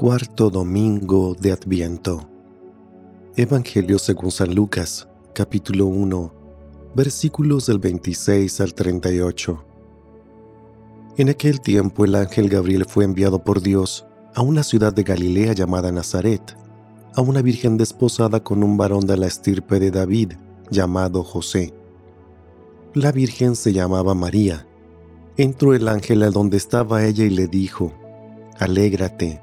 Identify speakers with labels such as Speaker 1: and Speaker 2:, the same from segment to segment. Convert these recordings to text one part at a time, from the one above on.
Speaker 1: Cuarto domingo de Adviento. Evangelio según San Lucas, capítulo 1, versículos del 26 al 38. En aquel tiempo el ángel Gabriel fue enviado por Dios a una ciudad de Galilea llamada Nazaret, a una virgen desposada con un varón de la estirpe de David, llamado José. La virgen se llamaba María. Entró el ángel a donde estaba ella y le dijo, Alégrate,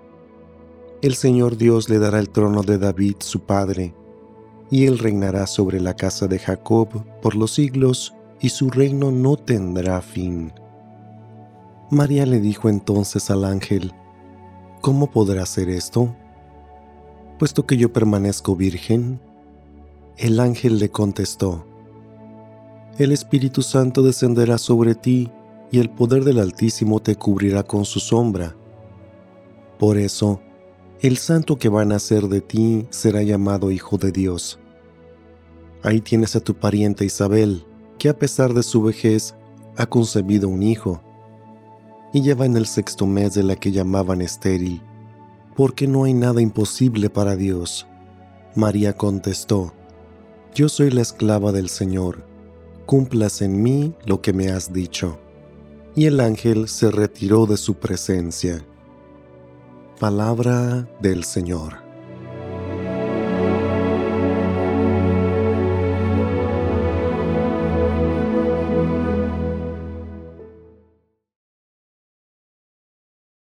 Speaker 1: El Señor Dios le dará el trono de David su padre, y él reinará sobre la casa de Jacob por los siglos, y su reino no tendrá fin. María le dijo entonces al ángel, ¿Cómo podrá ser esto? Puesto que yo permanezco virgen. El ángel le contestó, el Espíritu Santo descenderá sobre ti y el poder del Altísimo te cubrirá con su sombra. Por eso, el santo que va a nacer de ti será llamado Hijo de Dios. Ahí tienes a tu pariente Isabel, que a pesar de su vejez ha concebido un hijo, y lleva en el sexto mes de la que llamaban estéril, porque no hay nada imposible para Dios. María contestó, Yo soy la esclava del Señor cumplas en mí lo que me has dicho. Y el ángel se retiró de su presencia. Palabra del Señor.